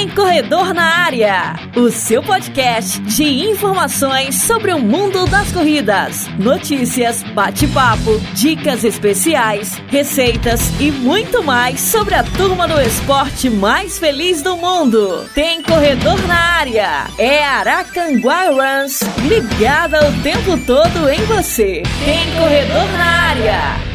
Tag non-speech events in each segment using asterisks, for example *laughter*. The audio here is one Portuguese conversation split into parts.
Tem Corredor na Área, o seu podcast de informações sobre o mundo das corridas, notícias, bate-papo, dicas especiais, receitas e muito mais sobre a turma do esporte mais feliz do mundo. Tem Corredor na Área, é Aracanguá Runs, ligada o tempo todo em você. Tem Corredor na Área.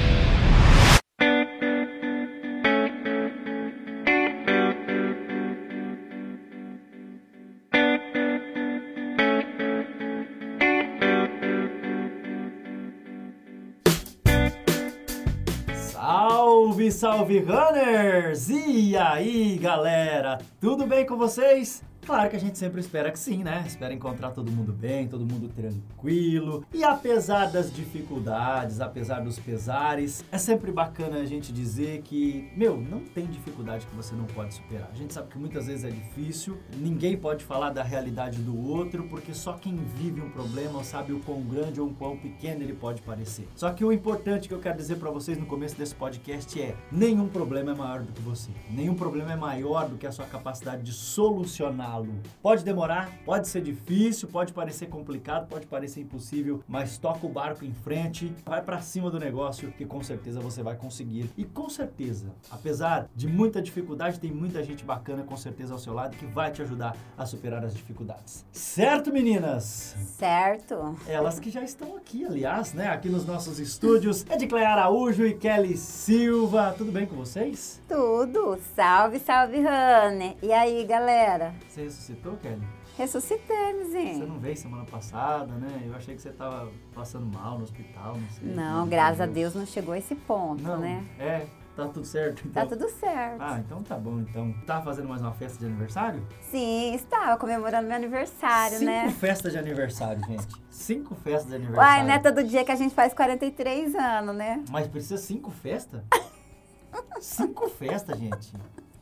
Salve, salve runners! E aí, galera? Tudo bem com vocês? Claro que a gente sempre espera que sim, né? Espera encontrar todo mundo bem, todo mundo tranquilo. E apesar das dificuldades, apesar dos pesares, é sempre bacana a gente dizer que, meu, não tem dificuldade que você não pode superar. A gente sabe que muitas vezes é difícil, ninguém pode falar da realidade do outro, porque só quem vive um problema sabe o quão grande ou o quão pequeno ele pode parecer. Só que o importante que eu quero dizer para vocês no começo desse podcast é: nenhum problema é maior do que você. Nenhum problema é maior do que a sua capacidade de solucionar Pode demorar, pode ser difícil, pode parecer complicado, pode parecer impossível, mas toca o barco em frente, vai para cima do negócio que com certeza você vai conseguir. E com certeza, apesar de muita dificuldade, tem muita gente bacana com certeza ao seu lado que vai te ajudar a superar as dificuldades. Certo, meninas? Certo. Elas que já estão aqui, aliás, né? Aqui nos nossos estúdios. É de Cleia Araújo e Kelly Silva. Tudo bem com vocês? Tudo. Salve, salve, Rane. E aí, galera? Você ressuscitou, Kelly? Ressuscitei, Você não veio semana passada, né? Eu achei que você estava passando mal no hospital, não sei. Não, graças a Deus não chegou a esse ponto, não, né? É, Tá tudo certo? Então? Tá tudo certo. Ah, então tá bom, então. Tá fazendo mais uma festa de aniversário? Sim, estava comemorando meu aniversário, Cinco né? Cinco festas de aniversário, gente. Cinco festas de aniversário. Uai, não é todo dia que a gente faz 43 anos, né? Mas precisa cinco festas? *laughs* cinco festas, gente.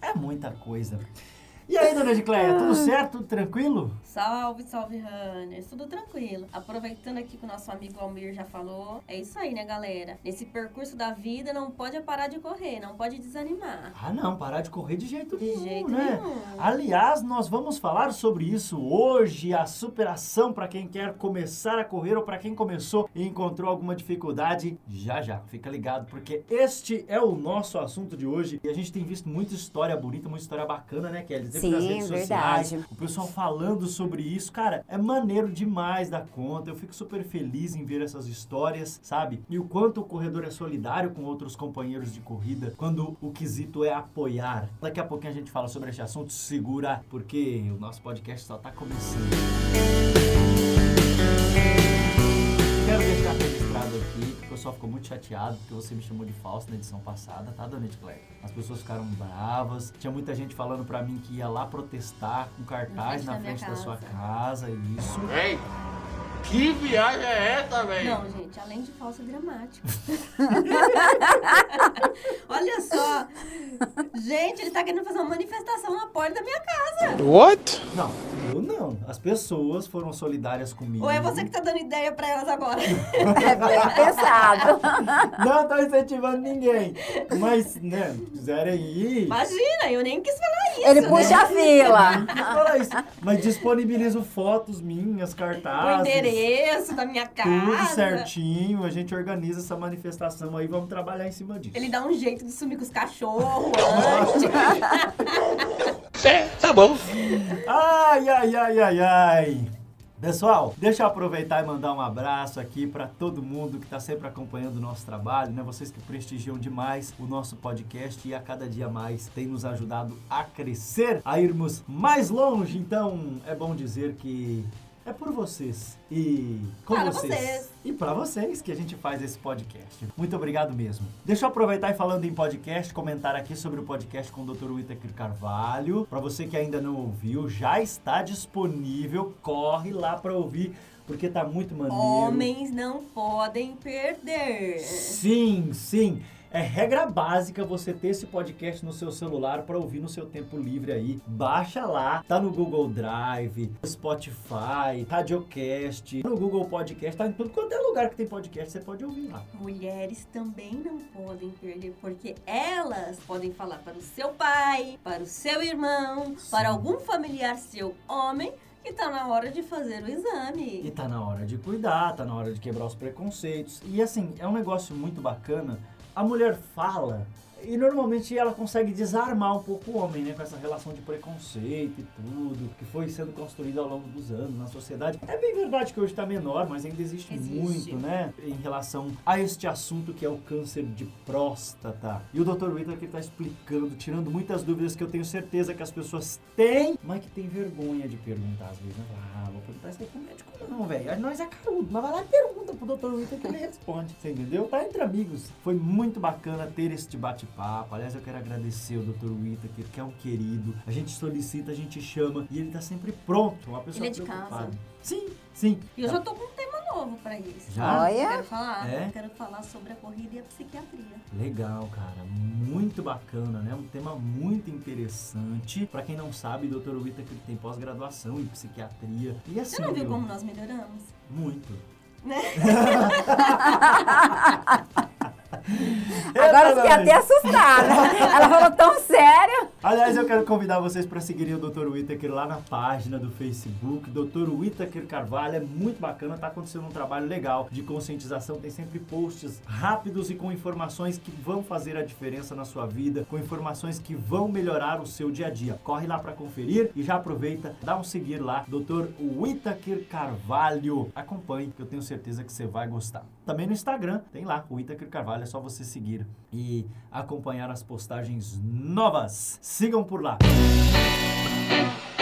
É muita coisa. E aí, dona Edicleia, tudo certo? Tudo tranquilo? Salve, salve, runners. Tudo tranquilo. Aproveitando aqui que o nosso amigo Almir já falou, é isso aí, né, galera? Nesse percurso da vida, não pode parar de correr, não pode desanimar. Ah, não, parar de correr de jeito De nenhum, jeito né? nenhum. Aliás, nós vamos falar sobre isso hoje, a superação para quem quer começar a correr ou para quem começou e encontrou alguma dificuldade. Já já, fica ligado, porque este é o nosso assunto de hoje e a gente tem visto muita história bonita, muita história bacana, né, Kelly? Sim, redes sociais, verdade. o pessoal falando sobre isso, cara, é maneiro demais da conta. Eu fico super feliz em ver essas histórias, sabe? E o quanto o corredor é solidário com outros companheiros de corrida quando o quesito é apoiar. Daqui a pouquinho a gente fala sobre esse assunto, segura, porque o nosso podcast só tá começando. Quero deixar registrado aqui pessoal ficou muito chateado porque você me chamou de falso na edição passada, tá, Dona Edcleia? As pessoas ficaram bravas. Tinha muita gente falando pra mim que ia lá protestar com cartaz Na na frente da da sua casa, isso. Ei, que viagem é essa, velho? Não, gente, além de falso é dramático. *laughs* Olha só. Gente, ele tá querendo fazer uma manifestação na porta da minha casa. What? Não, eu não. As pessoas foram solidárias comigo. Ou é você que tá dando ideia pra elas agora? *laughs* É bem *laughs* pensado. *laughs* Não tô incentivando ninguém. Mas, né, quiserem ir. Imagina, eu nem quis falar isso. Ele né? puxa a fila. Fala isso. Mas disponibilizo fotos minhas, O cartazes. endereço da minha casa. Tudo certinho, a gente organiza essa manifestação aí, vamos trabalhar em cima disso. Ele dá um jeito de sumir com os cachorros antes. *laughs* É, tá bom. Ai, ai, ai, ai, ai. Pessoal, deixa eu aproveitar e mandar um abraço aqui para todo mundo que está sempre acompanhando o nosso trabalho, né? Vocês que prestigiam demais o nosso podcast e a cada dia mais tem nos ajudado a crescer, a irmos mais longe. Então, é bom dizer que é por vocês e com Para vocês. vocês. E para vocês que a gente faz esse podcast. Muito obrigado mesmo. Deixa eu aproveitar e falando em podcast, comentar aqui sobre o podcast com o Dr. Whittaker Carvalho. Para você que ainda não ouviu, já está disponível. Corre lá para ouvir, porque tá muito maneiro. Homens não podem perder. Sim, sim. É regra básica você ter esse podcast no seu celular para ouvir no seu tempo livre aí. Baixa lá, tá no Google Drive, Spotify, Radiocast, no Google Podcast, tá em tudo quanto é lugar que tem podcast, você pode ouvir lá. Mulheres também não podem perder, porque elas podem falar para o seu pai, para o seu irmão, para algum familiar seu homem, que tá na hora de fazer o E exame. tá na hora de cuidar, tá na hora de quebrar os preconceitos. E assim, é um negócio muito bacana. A mulher fala e normalmente ela consegue desarmar um pouco o homem, né? Com essa relação de preconceito e tudo, que foi sendo construída ao longo dos anos na sociedade. É bem verdade que hoje tá menor, mas ainda existe, Existe. muito, né? Em relação a este assunto que é o câncer de próstata. E o Dr. Whittaker que tá explicando, tirando muitas dúvidas que eu tenho certeza que as pessoas têm, mas que tem vergonha de perguntar às vezes, né? Ah, vou perguntar isso aí pro médico não, velho. Nós é carudo, mas vai lá e pergunta pro Dr. Whittaker que ele responde. Você entendeu? Tá entre amigos. Foi muito bacana ter este bate-papo. Aliás, eu quero agradecer o Dr. Whittaker, que é um querido. A gente solicita, a gente chama e ele tá sempre pronto. Uma pessoa Ele é de preocupada. casa. Sim, sim. E eu já tô com um tema novo para isso. Já? Eu Olha. quero falar, É? eu quero falar sobre a corrida e a psiquiatria. Legal, cara. Muito bacana, né? Um tema muito interessante. Pra quem não sabe, o Dr. Whittaker tem pós-graduação em psiquiatria. E assim, Você não viu como nós melhoramos? muito. Né? *laughs* *laughs* *laughs* Agora eu fiquei até assustada. Ela falou tão sério. Aliás, eu quero convidar vocês para seguirem o Dr. Whittaker lá na página do Facebook. Dr. Whittaker Carvalho é muito bacana, tá acontecendo um trabalho legal de conscientização. Tem sempre posts rápidos e com informações que vão fazer a diferença na sua vida, com informações que vão melhorar o seu dia a dia. Corre lá para conferir e já aproveita, dá um seguir lá, Dr. Whittaker Carvalho. Acompanhe, que eu tenho certeza que você vai gostar. Também no Instagram tem lá o Whittaker Carvalho, é só você seguir e acompanhar as postagens novas. Sigam por lá. Falando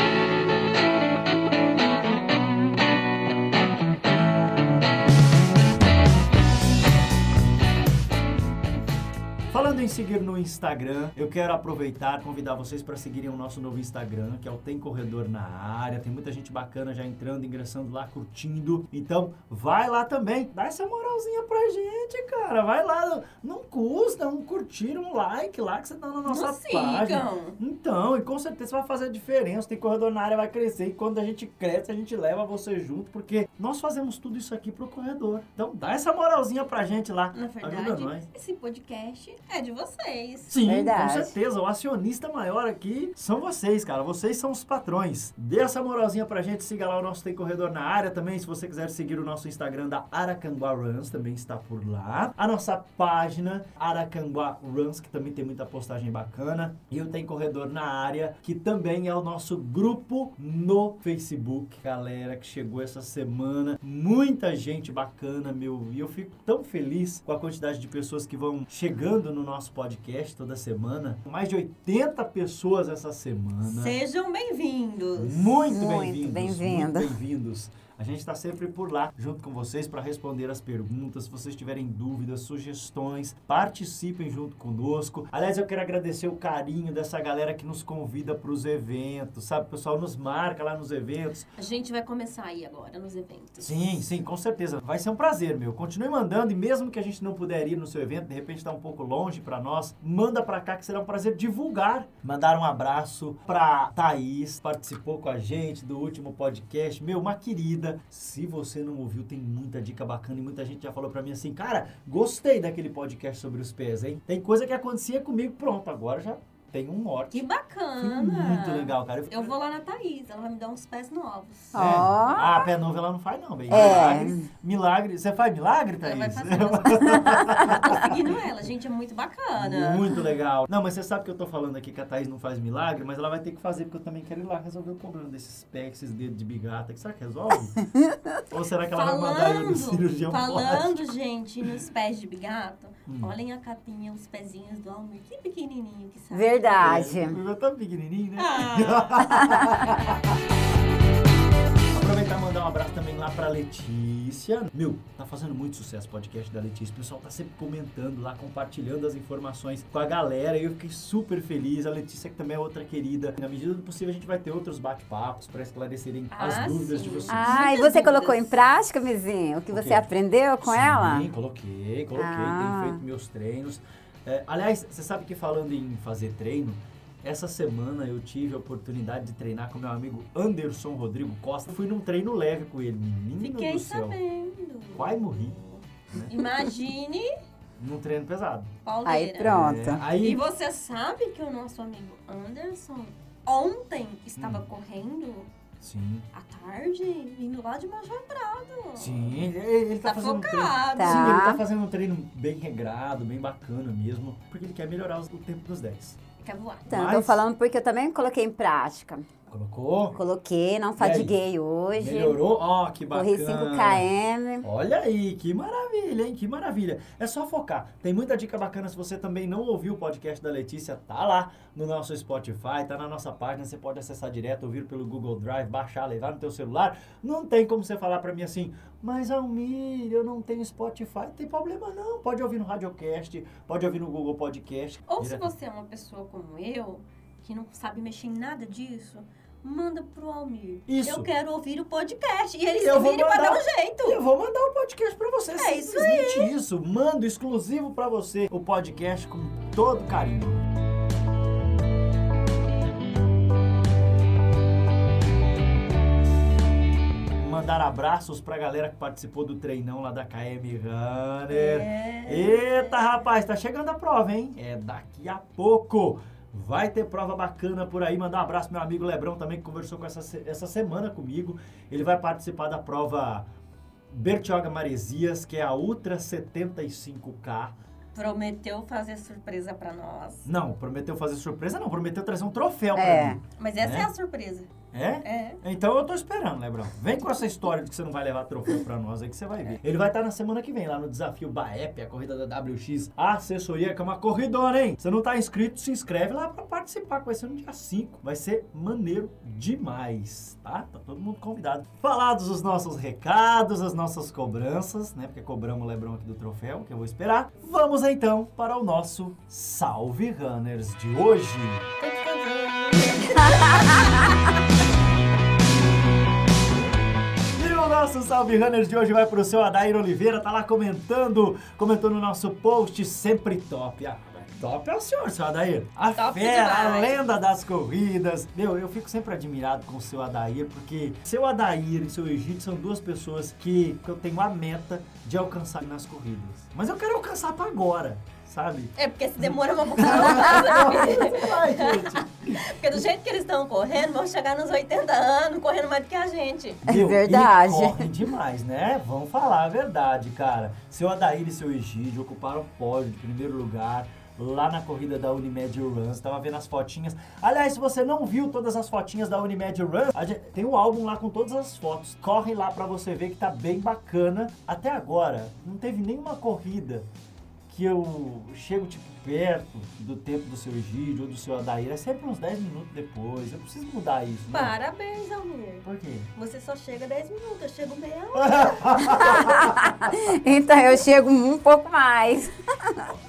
em seguir no Instagram, eu quero aproveitar e convidar vocês para seguirem o nosso novo Instagram, que é o Tem Corredor na Área. Tem muita gente bacana já entrando, ingressando lá, curtindo. Então, vai lá também. Dá essa moralzinha pra gente, cara. Vai lá. Não custa um curtir, um like lá que você dá na nossa Nos página. sigam. Então, e com certeza vai fazer a diferença. Tem corredor na área, vai crescer. E quando a gente cresce, a gente leva você junto, porque nós fazemos tudo isso aqui pro corredor. Então, dá essa moralzinha pra gente lá. Na verdade, esse podcast é de vocês. Sim, Verdade. com certeza. O acionista maior aqui são vocês, cara. Vocês são os patrões. Dê essa moralzinha pra gente. Siga lá o nosso Tem Corredor na área também. Se você quiser seguir o nosso Instagram da Aracanguá Runs, também está por lá. A nossa página Aracanguá Runs, que também tem muita postagem bacana. E o Tem Corredor na área, que também é o nosso grupo no Facebook. Galera que chegou essa semana. Muita gente bacana, meu. E eu fico tão feliz com a quantidade de pessoas que vão chegando no nosso podcast toda semana. Mais de 80 pessoas essa semana. Sejam bem-vindos. Muito bem-vindos. bem-vindo. Muito bem-vindos. A gente está sempre por lá, junto com vocês, para responder as perguntas. Se vocês tiverem dúvidas, sugestões, participem junto conosco. Aliás, eu quero agradecer o carinho dessa galera que nos convida para os eventos, sabe? O pessoal nos marca lá nos eventos. A gente vai começar aí agora nos eventos. Sim, sim, com certeza. Vai ser um prazer, meu. Continue mandando e mesmo que a gente não puder ir no seu evento, de repente está um pouco longe para nós, manda para cá que será um prazer divulgar. Mandar um abraço para Thaís, participou com a gente do último podcast. Meu, uma querida. Se você não ouviu, tem muita dica bacana e muita gente já falou para mim assim, cara, gostei daquele podcast sobre os pés, hein? Tem coisa que acontecia comigo, pronto, agora já tem um norte. Que Foi bacana. muito legal, cara. Eu vou lá na Thaís, ela vai me dar uns pés novos. É. Ó. Ah, pé novo ela não faz não, bem. É. Milagre. Milagre. Você faz milagre, Ela vai Thaís? fazer. *laughs* Eu tô seguindo ela, gente, é muito bacana. Muito legal. Não, mas você sabe que eu tô falando aqui que a Thaís não faz milagre, mas ela vai ter que fazer, porque eu também quero ir lá resolver o problema desses pés, esses dedos de bigata. Será que resolve? *laughs* Ou será que ela vai mandar eu no cirurgião falando, plástico? gente, nos pés de bigato, Hum. olhem a capinha, os pezinhos do Almir, que pequenininho que sai. Verdade. É, o meu tá pequenininho, né? Ah, *laughs* Aproveitar e mandar um abraço também lá pra Letícia. Meu, tá fazendo muito sucesso o podcast da Letícia. O pessoal tá sempre comentando lá, compartilhando as informações com a galera. E eu fiquei super feliz. A Letícia, que também é outra querida. Na medida do possível, a gente vai ter outros bate-papos pra esclarecerem as Ah, dúvidas sim. de vocês. Ah, e você colocou em prática, Mizinho? O que O você aprendeu com Sim, ela? coloquei, coloquei. Ah. Tenho feito meus treinos. É, aliás, você sabe que falando em fazer treino, essa semana eu tive a oportunidade de treinar com meu amigo Anderson Rodrigo Costa. Fui num treino leve com ele, menino Fiquei do céu. sabendo. Quase morri. Imagine Num treino pesado. pauleira. Aí pronto. É, aí, E você sabe que o nosso amigo Anderson ontem estava Hum. correndo sim, à tarde, vindo lá de Major Prado. sim, ele, ele tá, Tá fazendo um treino. focado. Tá. Sim, ele tá fazendo um treino bem regrado, bem bacana mesmo, porque ele quer melhorar o tempo dos 10. Quer voar. Então, Mas- tô falando porque eu também coloquei em prática. Colocou? Coloquei, não fadiguei hoje. Melhorou? Ó, que bacana. Corri 5 km. Olha aí, que maravilha, hein? Que maravilha. É só focar. Tem muita dica bacana. Se você também não ouviu o podcast da Letícia, tá lá no nosso Spotify, tá na nossa página. Você pode acessar direto, ouvir pelo Google Drive, baixar, levar no teu celular. Não tem como você falar pra mim assim, mas Almir, eu não tenho Spotify. Não tem problema não. Pode ouvir no Radiocast, pode ouvir no Google Podcast. Ou se Direto. você é uma pessoa como eu, que não sabe mexer em nada disso, manda pro Almir. Isso. Eu quero ouvir o podcast. E ele Eu vou vire pra mandar. dar um jeito. Eu vou mandar o podcast pra você. É isso simplesmente isso. Mando exclusivo pra você o podcast com todo carinho. Mandar abraços pra galera que participou do treinão lá da KM Runner. É. Eita, rapaz, tá chegando a prova, hein? É daqui a pouco. Vai ter prova bacana por aí. Mandar um abraço pro meu amigo Lebrão também, que conversou com essa, essa semana comigo. Ele vai participar da prova Bertioga Maresias, que é a Ultra 75K. Prometeu fazer surpresa pra nós. Não, prometeu fazer surpresa, não. Prometeu trazer um troféu pra É. mim. Mas essa É? é, a surpresa. É? É. Então eu tô esperando, Lebrão. Vem com essa história de que você não vai levar troféu pra nós aí que você vai ver. Ele vai estar na semana que vem lá no desafio Baep, a corrida da WX, a assessoria, que é uma corridora, hein? Você não tá inscrito, se inscreve lá pra participar, que vai ser no dia 5. Vai ser maneiro demais, tá? Tá todo mundo convidado. Falados os nossos recados, as nossas cobranças, né? Porque cobramos o Lebrão aqui do troféu, que eu vou esperar. Vamos então para o nosso Salve Runners de hoje. *laughs* nosso Salve Runners de hoje vai pro seu Adair Oliveira, tá lá comentando, comentou no nosso post sempre top. Ah, top é o senhor, seu Adair. A Top fera, a demais. lenda das corridas. Meu, eu fico sempre admirado com o seu Adair, porque seu Adair e seu Egito são duas pessoas que, que eu tenho a meta de alcançar nas corridas. Mas eu quero alcançar pra agora, sabe? É porque se demora uma. *laughs* Porque Ai, gente. do jeito que eles estão correndo, vão chegar nos 80 anos correndo mais do que a gente. É Meu, verdade. E correm demais, né? Vamos falar a verdade, cara. Seu Adair e seu Egídio ocuparam o pódio de primeiro lugar lá na corrida da Unimed Runs. Tava vendo as fotinhas. Aliás, se você não viu todas as fotinhas da Unimed Runs, tem um álbum lá com todas as fotos. Corre lá pra você ver que tá bem bacana. Até agora, não teve nenhuma corrida que eu chego, tipo, perto do tempo do seu Egídio ou do seu Adair. É sempre uns 10 minutos depois. Eu preciso mudar isso. né? Parabéns, Almir. Por quê? Você só chega 10 minutos, eu chego meia hora. *laughs* Então eu chego um pouco mais. *laughs*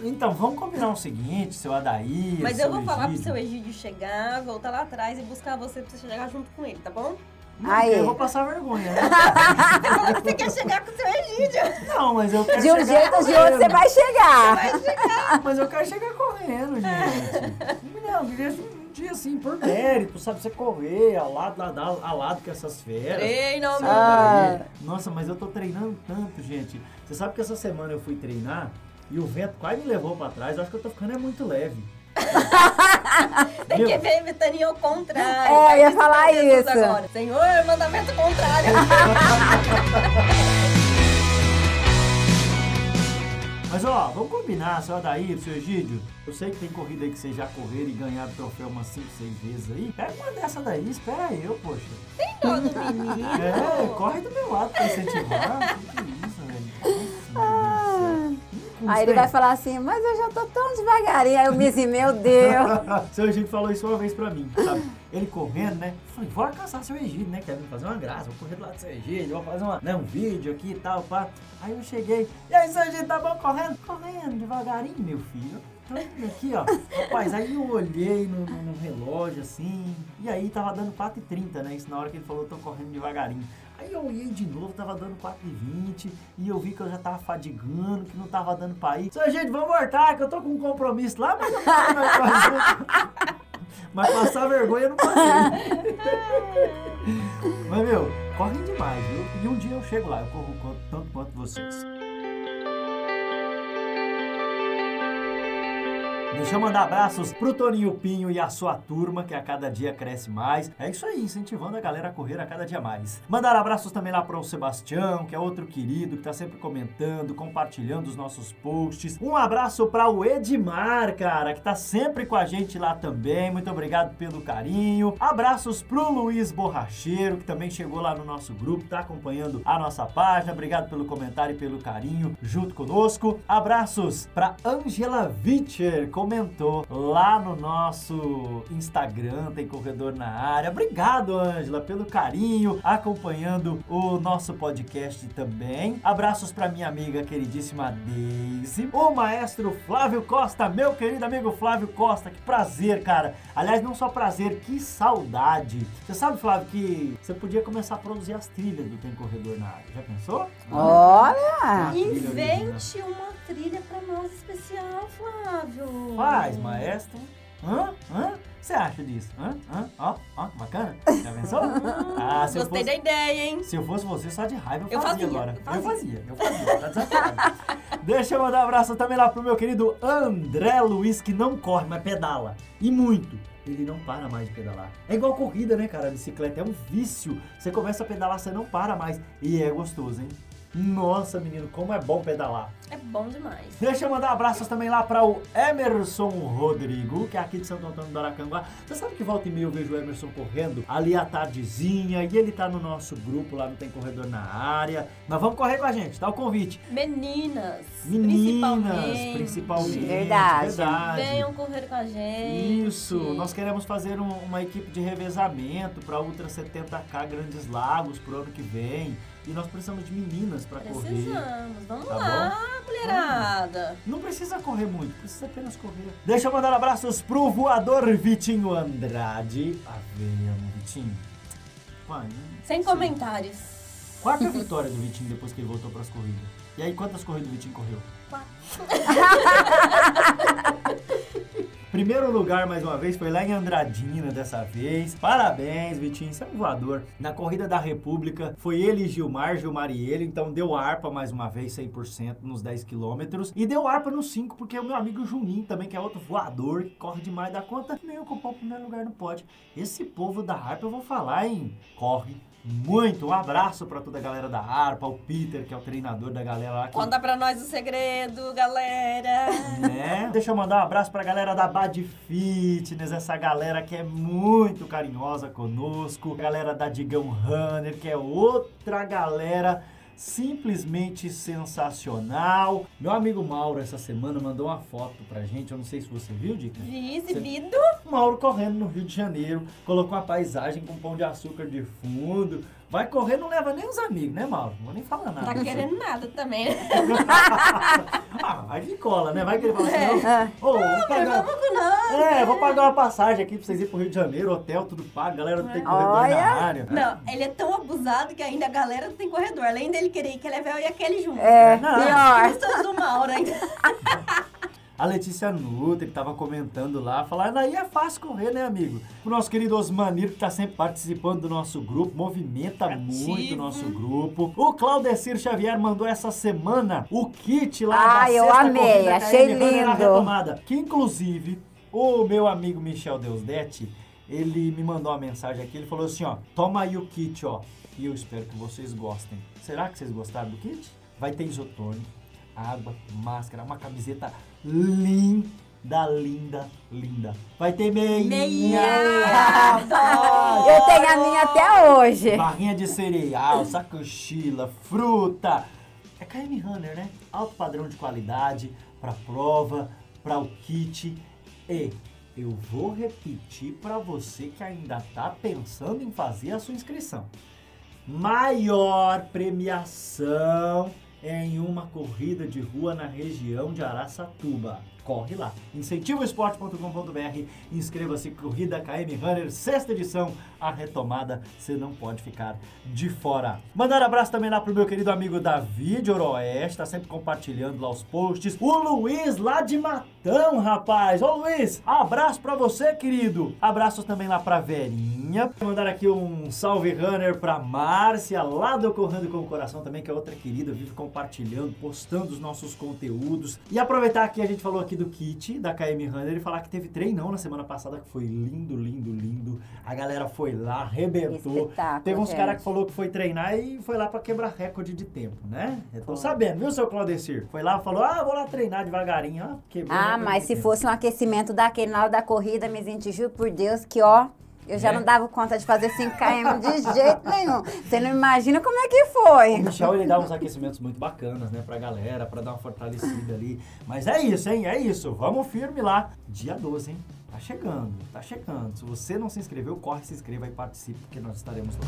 Então, vamos combinar o seguinte, seu Adair, Mas seu eu vou falar pro Egídio. seu Egídio chegar, voltar lá atrás e buscar você pra você chegar junto com ele, tá bom? Não, Aí. Eu vou passar vergonha, né? *laughs* Você falou que você quer chegar com o seu Egídio. Não, mas eu quero De um chegar jeito ou de outro você vai chegar. Mas eu quero chegar correndo, gente. Não, queria um dia assim, por mérito, sabe? Você correr ao lado, lado, ao lado com essas feras. Treina, Almir. Ah. Nossa, mas eu tô treinando tanto, gente. Você sabe que essa semana eu fui treinar e o vento quase me levou pra trás. Eu acho que eu tô ficando é muito leve. *laughs* *laughs* Tem Meu, que ver Ventania ao contrário. É, ia falar isso. Agora. Senhor, mandamento contrário. *laughs* Mas ó, vamos combinar, seu Adair, seu Egídio. Eu sei que tem corrida aí que vocês já correram e ganharam troféu umas 5, 6 vezes aí. Pega uma dessa daí, espera eu, poxa. Dó do menino. É, corre do meu lado pra incentivar. Aí ele vai falar assim, mas eu já tô tão devagarinho. Aí eu me disse, meu Deus. *laughs* seu Egídio falou isso uma vez pra mim, sabe? Ele correndo, né? Falei, vou alcançar seu Egídio, né? Quero fazer uma graça, vou correr do lado do seu Egídio, vou fazer uma, né, um vídeo aqui e tal, pá. Aí eu cheguei, e aí, seu Egídio, tá bom correndo? Correndo devagarinho, meu filho. Então, aqui, ó. Rapaz, aí eu olhei no, no- no relógio, assim, e aí tava dando 4h30, né? Isso na hora que ele falou, tô correndo devagarinho. Aí eu olhei de novo, tava dando 4h20, e eu vi que eu já tava fadigando, que não tava dando pra ir. Só, gente, vamos voltar, que eu tô com um compromisso lá, mas não tá, *laughs* mas passar vergonha eu não passei. *laughs* Mas, meu, correm demais, viu? E um dia eu chego lá, eu corro tanto quanto vocês. Deixa eu mandar abraços pro Toninho Pinho e a sua turma, que a cada dia cresce mais. É isso aí, incentivando a galera a correr a cada dia mais. Mandar abraços também lá pro Sebastião, que é outro querido, que tá sempre comentando, compartilhando os nossos posts. Um abraço para o Edmar, cara, que tá sempre com a gente lá também. Muito obrigado pelo carinho. Abraços pro Luiz Borracheiro, que também chegou lá no nosso grupo, tá acompanhando a nossa página. Obrigado pelo comentário e pelo carinho junto conosco. Abraços pra Angela Witcher, comentou lá no nosso Instagram, tem corredor na área. Obrigado, Angela, pelo carinho, acompanhando o nosso podcast também. Abraços pra minha amiga queridíssima Daisy, o maestro Flávio Costa, meu querido amigo Flávio Costa, que prazer, cara. Aliás, não só prazer, que saudade. Você sabe, Flávio, que você podia começar a produzir as trilhas do Tem Corredor na área. Já pensou? Olha! Invente uma trilha pra nós especial, Flávio. Faz, maestro. Hã? Hã? Você acha disso? Hã? Hã? Ó, ó, bacana. Já pensou? *laughs* Ah, se eu Gostei fosse... da ideia, hein? Se eu fosse você, só de raiva eu Eu fazia, fazia, agora. eu Eu fazia. fazia, eu fazia. Tá desafiado. *laughs* Deixa eu mandar um abraço também lá pro meu querido André Luiz, que não corre, mas pedala. E muito. Ele não para mais de pedalar. É igual corrida, né, cara? A bicicleta é um vício. Você começa a pedalar, você não para mais. E é gostoso, hein? Nossa, menino, como é bom pedalar. É bom demais. Deixa eu mandar abraços também lá para o Emerson Rodrigo, que é aqui de Santo Antônio do Aracanguá. Você sabe que volta e meia eu vejo o Emerson correndo ali à tardezinha e ele tá no nosso grupo lá, não tem corredor na área. Mas vamos correr com a gente, tá o convite. Meninas, Meninas, principalmente. principalmente. Verdade. verdade. Venham correr com a gente. Isso, nós queremos fazer um- uma equipe de revezamento para Ultra 70K Grandes Lagos pro ano que vem. E nós precisamos de meninas para correr. Precisamos. Vamos Tá lá, mulherada. Não precisa correr muito, precisa apenas correr. Deixa eu mandar abraços pro voador Vitinho Andrade. A ver, Vitinho. Pai, né? Sem Sim. comentários. Quarta *laughs* vitória do Vitinho depois que ele voltou pras corridas. E aí, quantas corridas o Vitinho correu? *laughs* Primeiro lugar, mais uma vez, foi lá em Andradina dessa vez. Parabéns, Vitinho, você é um voador. Na Corrida da República, foi ele e Gilmar, Gilmar e ele. Então deu arpa mais uma vez, 100% nos 10 quilômetros. E deu arpa nos 5, porque o meu amigo Juninho também, que é outro voador, que corre demais da conta, nem ocupou o primeiro lugar no pódio. Esse povo da harpa, eu vou falar, hein? Corre muito. Um abraço pra toda a galera da harpa, o Peter, que é o treinador da galera lá. que- Conta pra nós o segredo, galera. *laughs* né? Deixa eu mandar um abraço pra galera da Bad Fitness, essa galera que é muito carinhosa conosco, galera da Digão Runner, que é outra galera simplesmente sensacional. Meu amigo Mauro essa semana mandou uma foto pra gente, eu não sei se você viu, Dica. Vi exibido. Mauro correndo no Rio de Janeiro, colocou uma paisagem com pão de açúcar de fundo. Vai correr, não leva nem os amigos, né, Mauro? Não vou nem falar nada. Tá querendo nada também, né? *laughs* Ah, vai que cola, né? Vai que ele fala assim, É. não. Ô, vou pagar. Vamos com nós. É, vou pagar uma passagem aqui pra vocês irem pro Rio de Janeiro, hotel, tudo pago, galera não tem corredor Olha. na área. Não, ele é tão abusado que ainda a galera não tem corredor. Além dele querer que leve eu e aquele junto. É, Não. pior. Gostando do Mauro ainda. *laughs* A Letícia Nutri tava comentando lá, falando, aí é fácil correr, né, amigo? O nosso querido Osmanir, que tá sempre participando do nosso grupo, movimenta muito o nosso grupo. O Claudecir Xavier mandou essa semana o kit lá da Ah, eu sexta amei, corrida achei KM lindo. retomada. Que inclusive, o meu amigo Michel Deusdete, ele me mandou uma mensagem aqui, ele falou assim, ó, toma aí o kit, ó, e eu espero que vocês gostem. Será que vocês gostaram do kit? Vai ter isotônico, água, máscara, uma camiseta linda, linda, linda. Vai ter. Meia. rapaz! Eu tenho a minha até hoje. Barrinha de cereal, sacochila, fruta. É KM Runner, né? Alto padrão de qualidade para prova, para o kit. E eu vou repetir para você que ainda tá pensando em fazer a sua inscrição. Maior premiação em uma corrida de rua na região de Araçatuba. Corre lá. incentivoesporte.com.br, inscreva-se Corrida KM Runner, sexta edição, a retomada, você não pode ficar de fora. Mandar abraço também lá pro meu querido amigo Davi de Oroeste, tá sempre compartilhando lá os posts. O Luiz lá de Matão, rapaz. Ô Luiz, abraço pra você, querido. Abraços também lá pra Verinha. Mandar aqui um salve runner pra Márcia, lá do Correndo com o Coração também, que é outra querida, vive compartilhando, postando os nossos conteúdos. E aproveitar que a gente falou aqui do kit da KM Runner e falar que teve treinão na semana passada, que foi lindo, lindo, lindo. A galera foi lá, arrebentou. Espetáculo, Teve uns caras que falou que foi treinar e foi lá pra quebrar recorde de tempo, né? Eu tô sabendo, viu, seu Claudecir? Foi lá, falou, ah, vou lá treinar devagarinho, ó, quebrou Ah, recorde mas se fosse um aquecimento daquele na hora da corrida, me gente, juro por Deus que, ó, eu já É? não dava conta de fazer 5 km de jeito nenhum. Você não imagina como é que foi. O Michel, ele dá uns aquecimentos muito bacanas, né, pra galera, pra dar uma fortalecida ali. Mas é isso, hein, é isso. Vamos firme lá. Dia 12, hein? Tá chegando, tá chegando. Se você não se inscreveu, corre, se inscreva e participe, porque nós estaremos lá.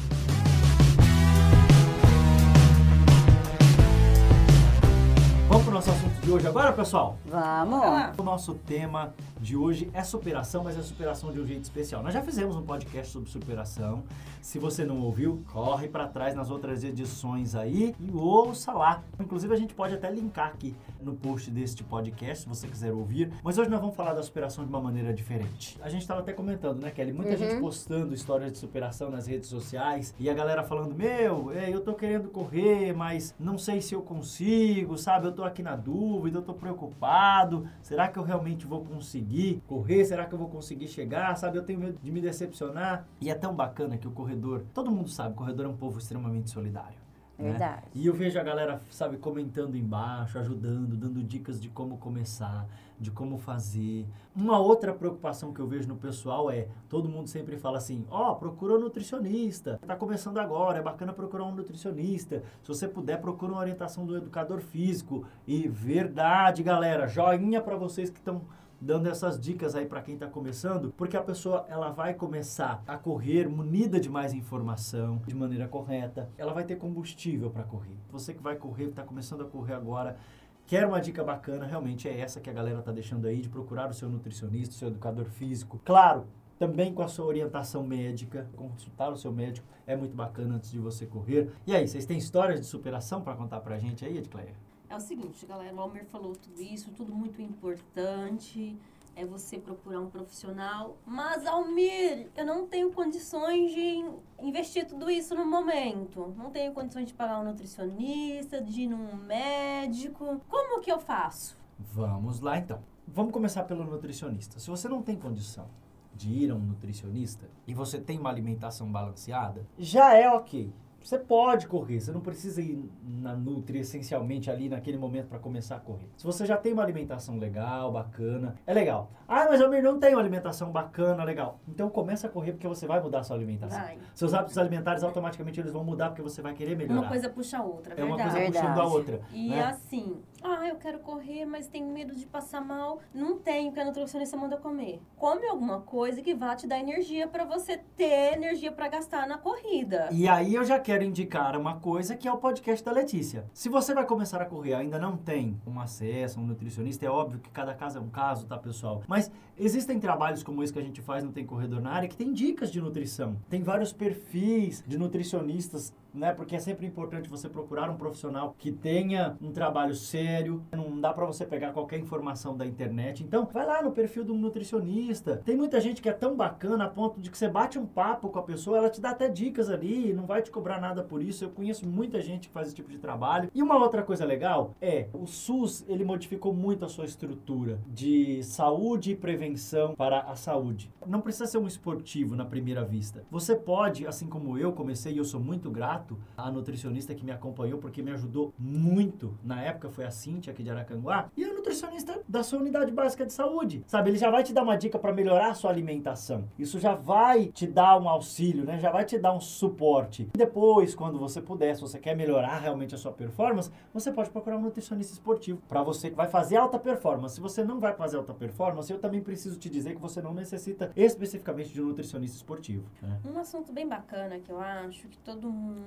Vamos pro nosso assunto de hoje agora, pessoal? Vamos. Ah, O nosso tema de hoje é superação, mas é superação de um jeito especial. Nós já fizemos um podcast sobre superação. Se você não ouviu, corre para trás nas outras edições aí e ouça lá. Inclusive a gente pode até linkar aqui no post deste podcast, se você quiser ouvir. Mas hoje nós vamos falar da superação de uma maneira diferente. A gente estava até comentando, né, Kelly? Muita gente postando histórias de superação nas redes sociais e a galera falando: Meu, é, eu tô querendo correr, mas não sei se eu consigo, sabe? Eu tô aqui na dúvida, eu tô preocupado. Será que eu realmente vou conseguir correr? Será que eu vou conseguir chegar? Sabe? Eu tenho medo de me decepcionar. E é tão bacana que o corredor, todo mundo sabe, o corredor é um povo extremamente solidário. Né? Verdade. E eu vejo a galera, sabe, comentando embaixo, ajudando, dando dicas de como começar, de como fazer. Uma outra preocupação que eu vejo no pessoal é, todo mundo sempre fala assim, ó, procura um nutricionista. Tá começando agora, é bacana procurar um nutricionista. Se você puder, procura uma orientação do educador físico. E verdade, galera, joinha para vocês que estão dando essas dicas aí para quem está começando, porque a pessoa ela vai começar a correr munida de mais informação, de maneira correta, ela vai ter combustível para correr. Você que vai correr, está começando a correr agora, quer uma dica bacana, realmente é essa que a galera tá deixando aí de procurar o seu nutricionista, o seu educador físico. Claro, também com a sua orientação médica, consultar o seu médico é muito bacana antes de você correr. E aí, vocês têm histórias de superação para contar pra gente aí, Edcleia? É o seguinte, galera, o Almir falou tudo isso, tudo muito importante. É você procurar um profissional. Mas, Almir, eu não tenho condições de in- investir tudo isso no momento. Não tenho condições de pagar um nutricionista, de ir num médico. Como que eu faço? Vamos lá então. Vamos começar pelo nutricionista. Se você não tem condição de ir a um nutricionista e você tem uma alimentação balanceada, já é ok. Você pode correr, você não precisa ir na Nutri essencialmente ali naquele momento para começar a correr. Se você já tem uma alimentação legal, bacana, é legal. Ah, mas Almir não tem uma alimentação bacana, legal. Então começa a correr porque você vai mudar a sua alimentação. Vai. Seus hábitos alimentares automaticamente eles vão mudar porque você vai querer melhorar. Uma coisa puxa a outra, é uma verdade. coisa puxando a Verdade. outra. E né? assim, ah, eu quero correr, mas tenho medo de passar mal. Não tenho, porque a nutricionista manda comer. Come alguma coisa que vá te dar energia pra você ter energia pra gastar na corrida. E aí eu já quero indicar uma coisa que é o podcast da Letícia. Se você vai começar a correr ainda não tem um acesso, um nutricionista, é óbvio que cada caso é um caso, tá, pessoal? Mas existem trabalhos como esse que a gente faz no Tem Corredor na área que tem dicas de nutrição. Tem vários perfis de nutricionistas né? Porque é sempre importante você procurar um profissional que tenha um trabalho sério. Não dá para você pegar qualquer informação da internet. Então, vai lá no perfil um nutricionista. Tem muita gente que é tão bacana a ponto de que você bate um papo com a pessoa, ela te dá até dicas ali, não vai te cobrar nada por isso. Eu conheço muita gente que faz esse tipo de trabalho. E uma outra coisa legal é, o SUS, ele modificou muito a sua estrutura de saúde e prevenção para a saúde. Não precisa ser um esportivo na primeira vista. Você pode, assim como eu comecei, e eu sou muito grato à nutricionista que me acompanhou, porque me ajudou muito. Na época foi a Cintia aqui de Aracanguá, e a nutricionista da sua unidade básica de saúde. Sabe, ele já vai te dar uma dica para melhorar a sua alimentação. Isso já vai te dar um auxílio, né? Já vai te dar um suporte. Depois, quando você puder, se você quer melhorar realmente a sua performance, você pode procurar um nutricionista esportivo para você que vai fazer alta performance. Se você não vai fazer alta performance, eu também preciso te dizer que você não necessita especificamente de um nutricionista esportivo. né? Um assunto bem bacana que eu acho que todo mundo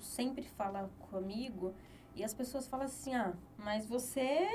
sempre fala comigo e as pessoas falam assim: ah, mas você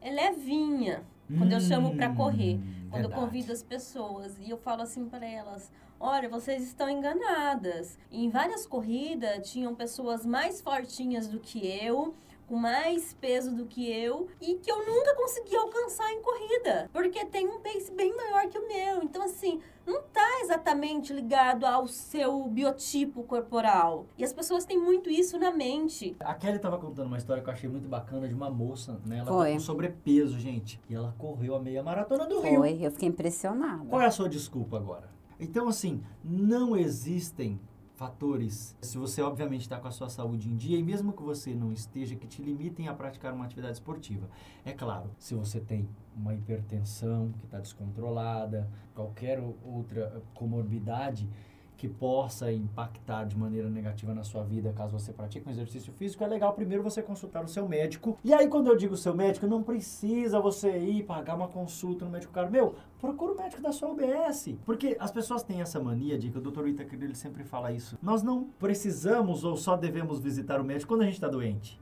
é levinha. quando eu chamo correr. Hum, Quando eu convido as pessoas e eu falo assim para elas: olha, vocês estão enganadas. Em várias corridas tinham pessoas mais fortinhas do que eu, com mais peso do que eu e que eu nunca consegui alcançar em corrida, porque tem um pace bem maior que o meu. Então, assim, não tá exatamente ligado ao seu biotipo corporal. E as pessoas têm muito isso na mente. A Kelly tava contando uma história que eu achei muito bacana de uma moça, né? Ela Foi. tá com sobrepeso, gente. E ela correu a meia maratona do Rio. Foi, eu fiquei impressionada. Qual é a sua desculpa agora? Então, assim, não existem fatores, se você obviamente está com a sua saúde em dia, e mesmo que você não esteja, que te limitem a praticar uma atividade esportiva. É claro, se você tem uma hipertensão que está descontrolada, qualquer outra comorbidade que possa impactar de maneira negativa na sua vida caso você pratique um exercício físico, é legal primeiro você consultar o seu médico. E aí, quando eu digo seu médico, não precisa você ir pagar uma consulta no médico caro. Meu, procura o médico da sua UBS. Porque as pessoas têm essa mania de que o Dr. Itaquer, ele sempre fala isso. Nós não precisamos ou só devemos visitar o médico quando a gente está doente.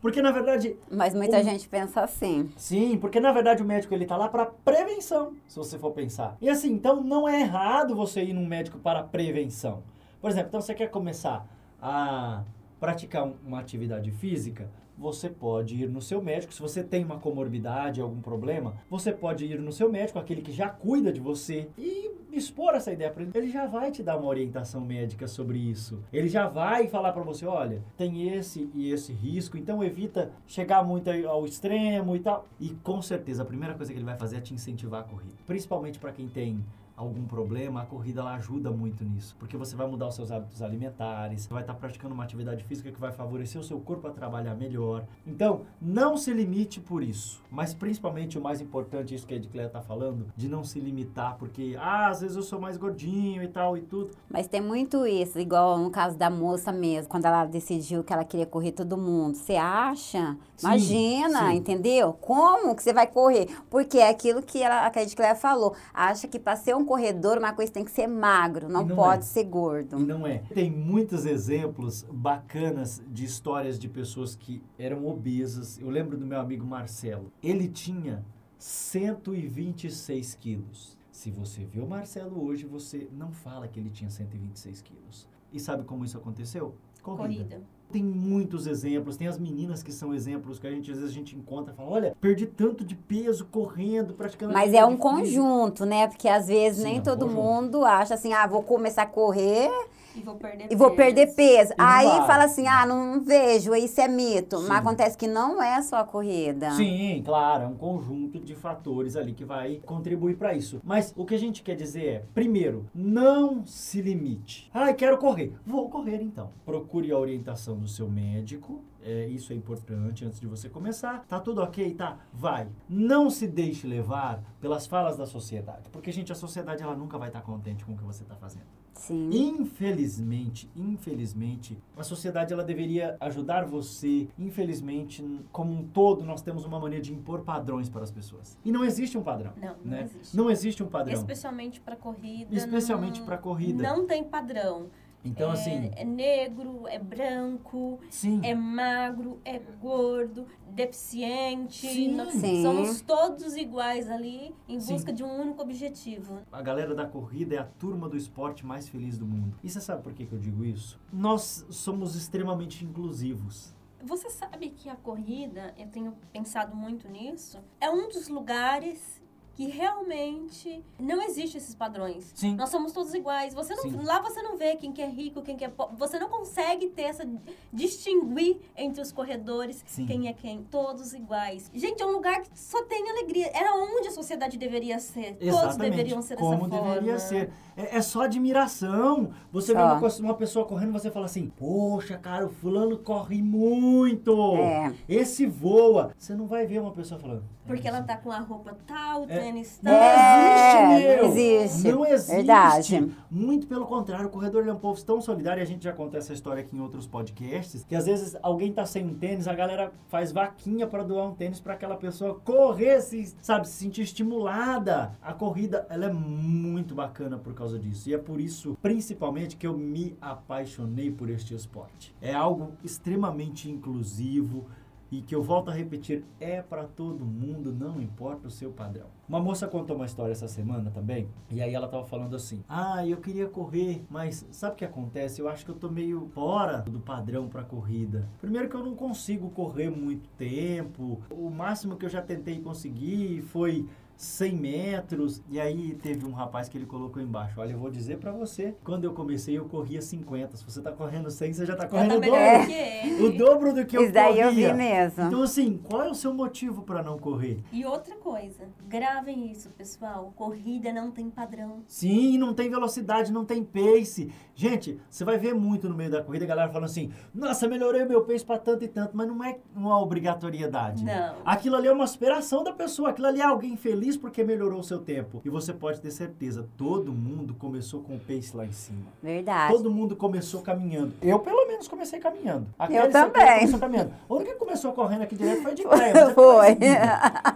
Porque, na verdade, Mas muita Um- gente pensa assim. Sim, porque na verdade o médico ele tá lá para prevenção, se você for pensar. E assim, então não é errado você ir num médico para prevenção. Por exemplo, então você quer começar a praticar um- uma atividade física, você pode ir no seu médico. Se você tem uma comorbidade, algum problema, você pode ir no seu médico, aquele que já cuida de você, e expor essa ideia para ele. Ele já vai te dar uma orientação médica sobre isso. Ele já vai falar para você, olha, tem esse e esse risco, então evita chegar muito ao extremo e tal. E com certeza a primeira coisa que ele vai fazer é te incentivar a corrida. Principalmente para quem tem algum problema, a corrida ela ajuda muito nisso, porque você vai mudar os seus hábitos alimentares, vai estar praticando uma atividade física que vai favorecer o seu corpo a trabalhar melhor. Então, não se limite por isso, mas principalmente o mais importante, isso que a Edcléia está falando, de não se limitar, porque ah, às vezes eu sou mais gordinho e tal e tudo. Mas tem muito isso, igual no caso da moça mesmo, quando ela decidiu que ela queria correr todo mundo. Você acha? Sim, Imagina, sim. entendeu? Como que você vai correr? Porque é aquilo que ela, a Cléia falou. Acha que para ser um corredor, uma coisa tem que ser magro, não, E não pode é. ser E gordo. não é. Tem muitos exemplos bacanas de histórias de pessoas que eram obesas. Eu lembro do meu amigo Marcelo. Ele tinha 126 quilos. Se você vê o Marcelo hoje, você não fala que ele tinha 126 quilos. E sabe como isso aconteceu? Corrida. Tem muitos exemplos, tem as meninas que são exemplos que a gente às vezes a gente encontra e fala, olha, perdi tanto de peso correndo, praticando Mas é um física." conjunto, né? Porque às vezes Sim, nem é um todo conjunto. mundo acha assim, ah, vou começar a correr E vou perder e vou perder peso. Aí vai. fala assim, ah, não vejo, isso é mito. Sim. Mas acontece que não é só a corrida. Sim, claro, é um conjunto de fatores ali que vai contribuir para isso. Mas o que a gente quer dizer é, primeiro, não se limite. Ai, quero correr. Vou correr então. Procure a orientação do seu médico. É, isso é importante antes de você começar. Tá tudo ok? Tá? Vai. Não se deixe levar pelas falas da sociedade. Porque, gente, a sociedade ela nunca vai estar contente com o que você está fazendo. Sim. Infelizmente, infelizmente, a sociedade ela deveria ajudar você. Infelizmente, como um todo, nós temos uma mania de impor padrões para as pessoas. E não existe um padrão. Não, não né? existe. Não existe um padrão. Especialmente para corrida. Especialmente não- para corrida. Não tem padrão. Então, é, assim, é negro, é branco, sim. é magro, é gordo, deficiente. Sim. Nós Sim. Somos todos iguais ali em Sim. busca de um único objetivo. A galera da corrida é a turma do esporte mais feliz do mundo. E você sabe por que, que eu digo isso? Nós somos extremamente inclusivos. Você sabe que a corrida, eu tenho pensado muito nisso, é um dos lugares que realmente não existe esses padrões. Sim. Nós somos todos iguais. Você não, Sim. lá você não vê quem que é rico, quem que é pobre. Você não consegue ter essa distinguir entre os corredores Sim. quem é quem. Todos iguais. Gente, é um lugar que só tem alegria. Era onde a sociedade deveria ser. Todos Exatamente. deveriam ser Como dessa forma. deveria ser. É, é só admiração. Você vê Só. uma, coisa- uma pessoa correndo, você fala assim: Poxa, cara, o fulano corre muito. É. Esse voa. Você não vai ver uma pessoa falando. Porque "É, ela tá com a roupa tal, É. tênis Não. É, existe, meu. não existe. Não existe. Verdade. Muito pelo contrário, o corredor ele é um povo tão solidário, e a gente já conta essa história aqui em outros podcasts, que às vezes alguém tá sem um tênis, a galera faz vaquinha para doar um tênis para aquela pessoa correr, se, sabe, se sentir estimulada. A corrida, ela é muito bacana por causa disso. E é por isso, principalmente, que eu me apaixonei por este esporte. É algo extremamente inclusivo, e que eu volto a repetir, é para todo mundo, não importa o seu padrão. Uma moça contou uma história essa semana também, e aí ela tava falando assim: "Ah, eu queria correr, mas sabe o que acontece? Eu acho que eu tô meio fora do padrão para corrida. Primeiro que eu não consigo correr muito tempo. O máximo que eu já tentei conseguir foi 100 metros. E aí teve um rapaz que ele colocou embaixo. Olha, eu vou dizer pra você, quando eu comecei eu corria 50. Se você tá correndo 100, você já tá correndo o tá dobro. O dobro do que eu Isso daí corria. eu vi mesmo. Então assim, qual é o seu motivo pra não correr? E outra coisa, gravem isso, pessoal. Corrida não tem padrão. Sim, não tem velocidade, não tem pace. Gente, você vai ver muito no meio da corrida a galera falando assim: "Nossa, melhorei o meu pace pra tanto e tanto", mas não é uma obrigatoriedade. Não. Aquilo ali é uma aspiração da pessoa, aquilo ali é alguém feliz porque melhorou o seu tempo. E você pode ter certeza, todo mundo começou com o pace lá em cima. Verdade. Todo mundo começou caminhando. Eu, pelo menos, comecei caminhando. A Eu também. Começou caminhando. A única que começou correndo aqui direto foi de *laughs* Cleia. mas é Foi.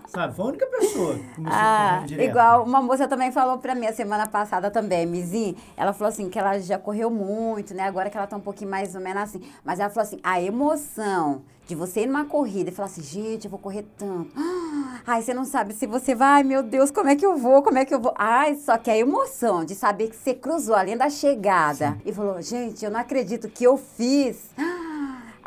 Sabe? Foi a única pessoa que começou Ah, correndo direto. igual uma moça também falou pra mim a semana passada também, Mizinho. Ela falou assim que ela já correu muito, né? Agora que ela tá um pouquinho mais ou menos assim. Mas ela falou assim: a emoção de você ir numa corrida e falar assim, gente, eu vou correr tanto. Ai, você não sabe se você vai, ai meu Deus, como é que eu vou? Como é que eu vou? Ai, só que a emoção de saber que você cruzou além da chegada e falou, gente, eu não acredito que eu fiz. *gasps*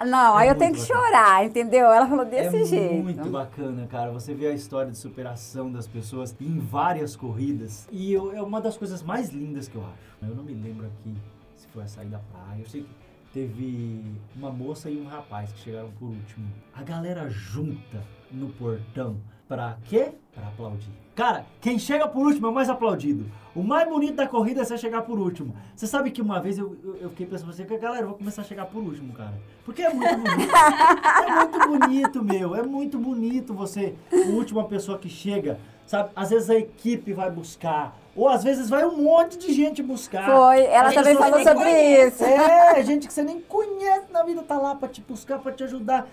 Não, É aí eu tenho que bacana. chorar, entendeu? Ela falou desse é jeito. muito bacana, cara. Você vê a história de superação das pessoas em várias corridas. E eu- é uma das coisas mais lindas que eu acho. Eu não me lembro aqui se foi a sair da praia. Eu sei que teve uma moça e um rapaz que chegaram por último. A galera junta no portão pra quê? Pra aplaudir. Cara, quem chega por último é o mais aplaudido. O mais bonito da corrida é você chegar por último. Você sabe que uma vez eu, eu, eu fiquei pensando assim, galera, eu vou começar a chegar por último, cara. Porque é muito bonito. é muito bonito, meu. É muito bonito você, a última pessoa que chega, sabe? Às vezes a equipe vai buscar. Ou às vezes vai um monte de gente buscar. Foi, ela também falou sobre conhecem. isso. É, gente que você nem conhece na vida tá lá pra te buscar, pra te ajudar.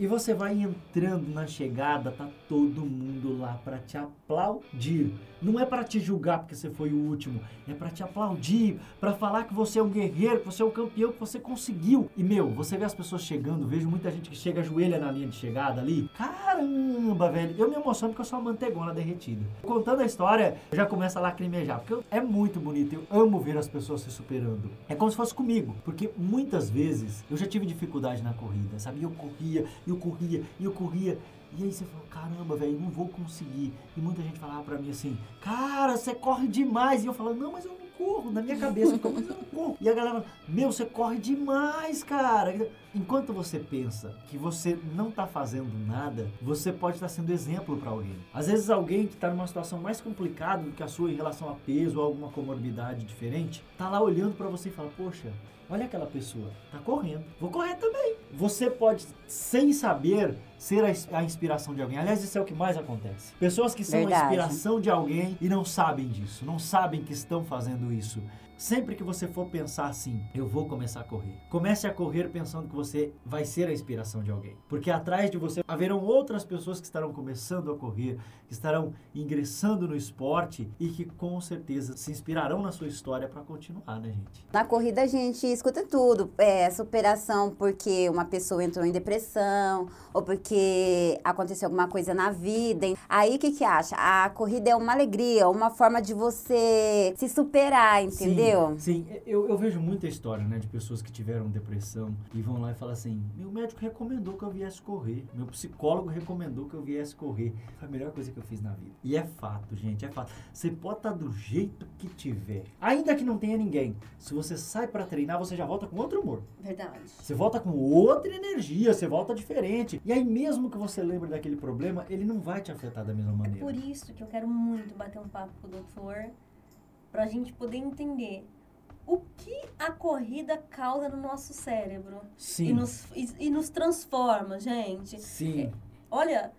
E você vai entrando na chegada, tá todo mundo lá pra te aplaudir. Não é pra te julgar porque você foi o último, é pra te aplaudir, pra falar que você é um guerreiro, que você é um campeão, que você conseguiu. E meu, você vê as pessoas chegando, vejo muita gente que chega ajoelha na linha de chegada ali. Caramba, velho, eu me emociono porque eu sou uma mantegona derretida. Contando a história, eu já começo a lacrimejar, porque é muito bonito, eu amo ver as pessoas se superando. É como se fosse comigo, porque muitas vezes eu já tive dificuldade na corrida, sabe? Eu corria, eu corria, eu corria. E aí você fala, caramba, velho, não vou conseguir. E muita gente falava pra mim assim, cara, você corre demais. E eu falava, não, mas eu não corro. Na minha cabeça, eu mas eu não corro. E a galera meu, você corre demais, cara. Enquanto você pensa que você não tá fazendo nada, você pode estar sendo exemplo pra alguém. Às vezes alguém que tá numa situação mais complicada do que a sua em relação a peso ou alguma comorbidade diferente, tá lá olhando pra você e fala, poxa, Olha aquela pessoa, tá correndo. Vou correr também. Você pode, sem saber, ser a, a inspiração de alguém. Aliás, isso é o que mais acontece. Pessoas que são a Verdade. inspiração de alguém e não sabem disso, não sabem que estão fazendo isso. Sempre que você for pensar assim, eu vou começar a correr. Comece a correr pensando que você vai ser a inspiração de alguém. Porque atrás de você haverão outras pessoas que estarão começando a correr, estarão ingressando no esporte e que com certeza se inspirarão na sua história para continuar, né, gente? Na corrida a gente escuta tudo. É, superação porque uma pessoa entrou em depressão ou porque aconteceu alguma coisa na vida. Aí o que que acha? A corrida é uma alegria, uma forma de você se superar, entendeu? Sim, sim. Eu, eu vejo muita história, né, de pessoas que tiveram depressão e vão lá e falam assim: meu médico recomendou que eu viesse correr, meu psicólogo recomendou que eu viesse correr. Foi a melhor coisa que eu fiz na vida. E é fato, gente, é fato. Você pode estar do jeito que tiver, ainda que não tenha ninguém. Se você sai pra treinar, você já volta com outro humor. Verdade. Você volta com outra energia, você volta diferente. E aí, mesmo que você lembre daquele problema, ele não vai te afetar da mesma É maneira. por isso que eu quero muito bater um papo com o doutor, pra gente poder entender o que a corrida causa no nosso cérebro. E Sim. nos, e, e nos transforma, gente. Sim. Olha,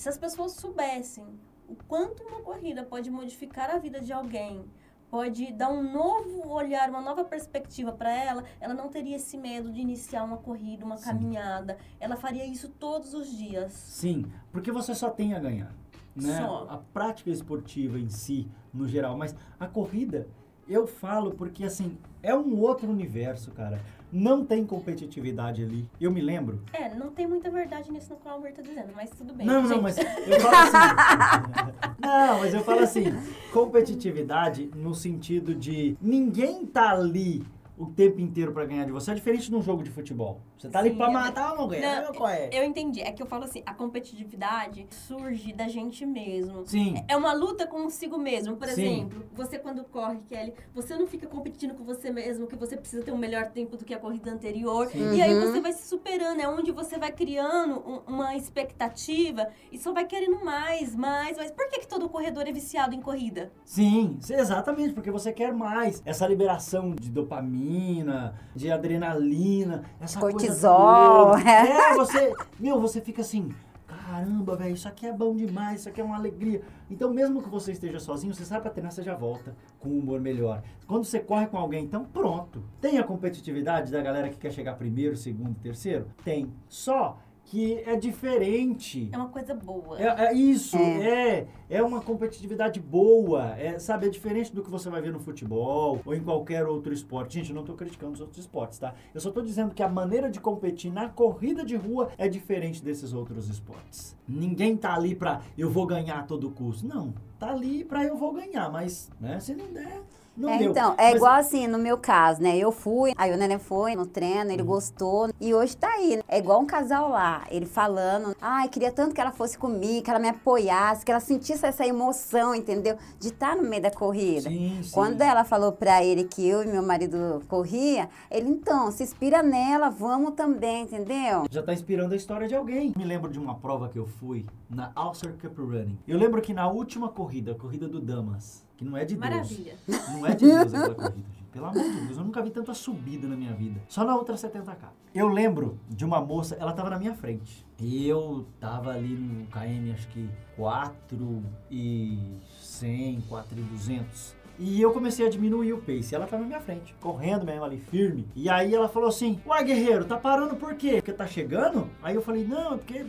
se as pessoas soubessem o quanto uma corrida pode modificar a vida de alguém, pode dar um novo olhar, uma nova perspectiva para ela, ela não teria esse medo de iniciar uma corrida, uma Sim. caminhada. Ela faria isso todos os dias. Sim, porque você só tem a ganhar. Né? Só. A prática esportiva em si, no geral. Mas a corrida, eu falo porque, assim, é um outro universo, cara. Não tem competitividade ali. Eu me lembro. É, não tem muita verdade nisso no que o Almir tá dizendo, mas tudo bem. Não, não, gente. mas eu falo assim. *laughs* não, mas eu falo assim, competitividade no sentido de ninguém tá ali o tempo inteiro pra ganhar de você. É diferente de um jogo de futebol. Você tá ali Sim, pra é- matar ou não ganhar? Não, qual é? Eu entendi. É que eu falo assim, a competitividade surge da gente mesmo. Sim. É uma luta consigo mesmo. Por Sim. exemplo, você quando corre, Kelly, você não fica competindo com você mesmo, que você precisa ter um melhor tempo do que a corrida anterior. Sim. E aí Uhum. você vai se superando, é onde você vai criando um- uma expectativa e só vai querendo mais, mais, mais. Por que, que todo corredor é viciado em corrida? Sim, sim, exatamente, porque você quer mais. Essa liberação de dopamina, de adrenalina, essa Cortisol, coisa toda. é. É, você, meu, você fica assim, caramba, velho, isso aqui é bom demais, isso aqui é uma alegria. Então, mesmo que você esteja sozinho, você sai pra treinar, você já volta com um humor melhor. Quando você corre com alguém, então pronto. Tem a competitividade da galera que quer chegar primeiro, segundo, terceiro? Tem. Só que é diferente. É uma coisa boa. É, é isso, é. é. uma competitividade boa. É, sabe, é diferente do que você vai ver no futebol ou em qualquer outro esporte. Gente, eu não tô criticando os outros esportes, tá? Eu só tô dizendo que a maneira de competir na corrida de rua é diferente desses outros esportes. Ninguém tá ali pra eu vou ganhar a todo custo. Não, tá ali pra eu vou ganhar, mas, né, se não der, não É, deu. então, é Mas- igual assim, no meu caso, né? Eu fui, aí o neném foi no treino, Uhum. ele gostou. E hoje tá aí. É igual um casal lá, ele falando, ai, queria tanto que ela fosse comigo, que ela me apoiasse, que ela sentisse essa emoção, entendeu? De estar no meio da corrida. Sim, sim. Quando ela falou pra ele que eu e meu marido corria, ele, então, se inspira nela, vamos também, entendeu? Já tá inspirando a história de alguém. Me lembro de uma prova que eu fui na Ulster Cup Running. Eu lembro que na última corrida, a corrida do Damas, que não é de Deus. Maravilha. Não é de Deus aquela corrida, gente. Pelo amor de Deus, eu nunca vi tanta subida na minha vida. Só na outra 70k. Eu lembro de uma moça, ela tava na minha frente. E eu tava ali no KM, acho que 4 e 100, 4 e 200. E eu comecei a diminuir o pace. Ela tava na minha frente, correndo mesmo ali, firme. E aí ela falou assim: Uai, guerreiro, tá parando por quê? Porque tá chegando? Aí eu falei: Não, é porque